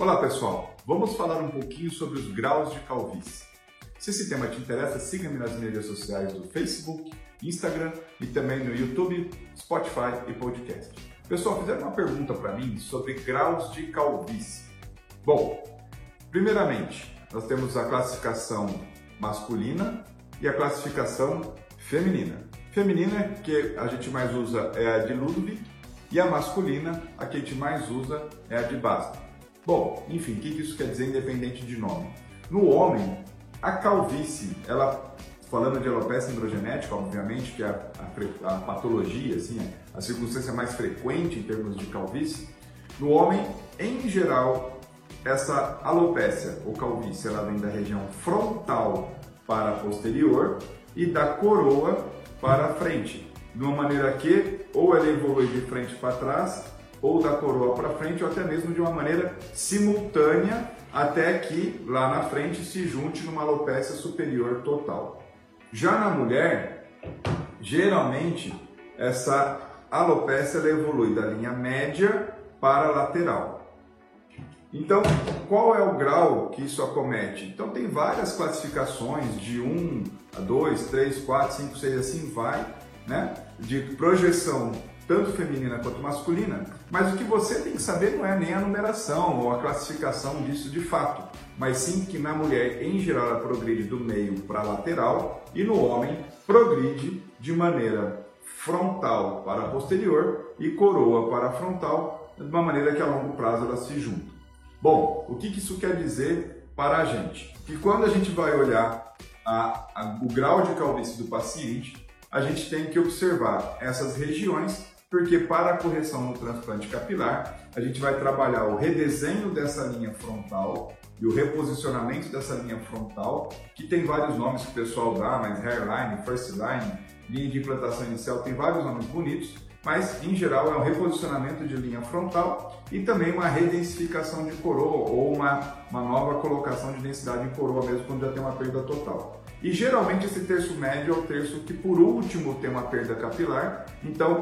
Olá pessoal, vamos falar um pouquinho sobre os graus de calvície. Se esse tema te interessa, siga-me nas mídias sociais do Facebook, Instagram e também no YouTube, Spotify e podcast. Pessoal, fizeram uma pergunta para mim sobre graus de calvície. Bom, primeiramente, nós temos a classificação masculina e a classificação feminina. Feminina, que a gente mais usa, é a de Ludwig, e a masculina, a que a gente mais usa, é a de Basta. Bom, enfim, o que isso quer dizer independente de nome? No homem, a calvície, ela, falando de alopecia androgenética, obviamente, que é a, a, a patologia, assim, a circunstância mais frequente em termos de calvície, no homem, em geral, essa alopecia ou calvície, ela vem da região frontal para posterior e da coroa para frente, de uma maneira que ou ela evolui de frente para trás ou da coroa para frente, ou até mesmo de uma maneira simultânea, até que lá na frente se junte numa alopecia superior total. Já na mulher, geralmente essa alopecia evolui da linha média para a lateral. Então, qual é o grau que isso acomete? Então, tem várias classificações de 1 a 2, 3, 4, 5, 6, assim vai, né? De projeção tanto feminina quanto masculina, mas o que você tem que saber não é nem a numeração ou a classificação disso de fato, mas sim que na mulher, em geral, ela progride do meio para lateral e no homem progride de maneira frontal para posterior e coroa para frontal, de uma maneira que a longo prazo elas se juntam. Bom, o que isso quer dizer para a gente? Que quando a gente vai olhar a, a, o grau de calvície do paciente, a gente tem que observar essas regiões porque para a correção no transplante capilar, a gente vai trabalhar o redesenho dessa linha frontal e o reposicionamento dessa linha frontal, que tem vários nomes que o pessoal dá, mas hairline, first line, linha de implantação inicial, tem vários nomes bonitos, mas em geral é um reposicionamento de linha frontal e também uma redensificação de coroa ou uma, uma nova colocação de densidade em coroa mesmo quando já tem uma perda total. E geralmente esse terço médio é o terço que por último tem uma perda capilar, então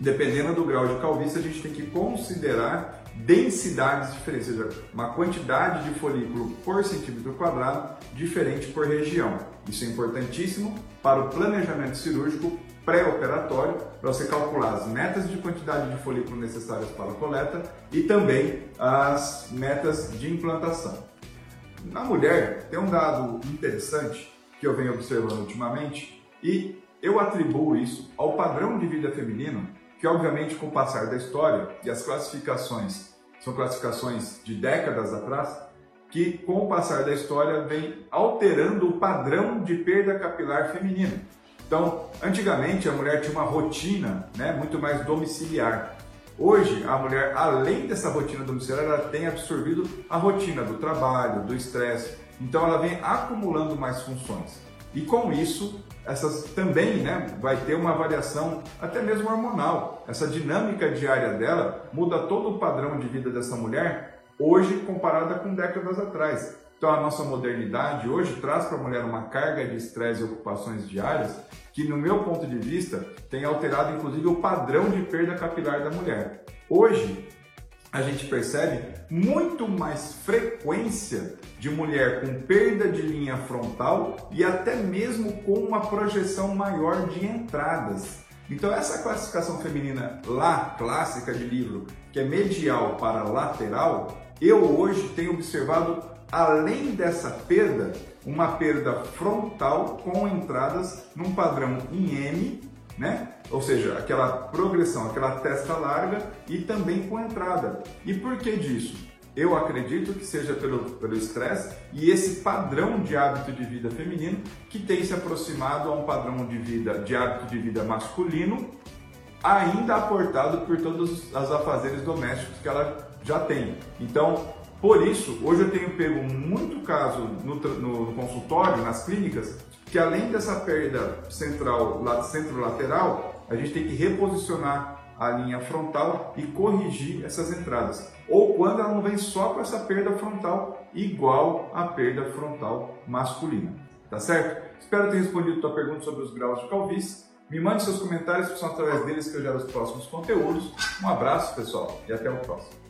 dependendo do grau de calvície, a gente tem que considerar densidades diferentes, ou seja, uma quantidade de folículo por centímetro quadrado diferente por região. Isso é importantíssimo para o planejamento cirúrgico pré-operatório, para você calcular as metas de quantidade de folículo necessárias para a coleta e também as metas de implantação. Na mulher, tem um dado interessante que eu venho observando ultimamente e eu atribuo isso ao padrão de vida feminino que obviamente com o passar da história e as classificações são classificações de décadas atrás, que com o passar da história vem alterando o padrão de perda capilar feminina. Então, antigamente a mulher tinha uma rotina, né, muito mais domiciliar. Hoje, a mulher, além dessa rotina domiciliar, ela tem absorvido a rotina do trabalho, do estresse. Então, ela vem acumulando mais funções. E com isso, essas também né, vai ter uma variação até mesmo hormonal. Essa dinâmica diária dela muda todo o padrão de vida dessa mulher hoje comparada com décadas atrás. Então a nossa modernidade hoje traz para a mulher uma carga de estresse e ocupações diárias que, no meu ponto de vista, tem alterado inclusive o padrão de perda capilar da mulher. Hoje, a gente percebe muito mais frequência de mulher com perda de linha frontal e até mesmo com uma projeção maior de entradas. Então essa classificação feminina lá clássica de livro, que é medial para lateral, eu hoje tenho observado além dessa perda, uma perda frontal com entradas num padrão em M né? Ou seja, aquela progressão, aquela testa larga e também com entrada. E por que disso? Eu acredito que seja pelo estresse e esse padrão de hábito de vida feminino que tem se aproximado a um padrão de vida, de hábito de vida masculino, ainda aportado por todos os afazeres domésticos que ela já tem. Então, por isso, hoje eu tenho pego muito caso no, no consultório, nas clínicas, que além dessa perda central, centro-lateral, a gente tem que reposicionar a linha frontal e corrigir essas entradas. Ou quando ela não vem só com essa perda frontal igual à perda frontal masculina. Tá certo? Espero ter respondido a tua pergunta sobre os graus de calvície. Me mande seus comentários, que são através deles que eu gero os próximos conteúdos. Um abraço, pessoal, e até o próximo.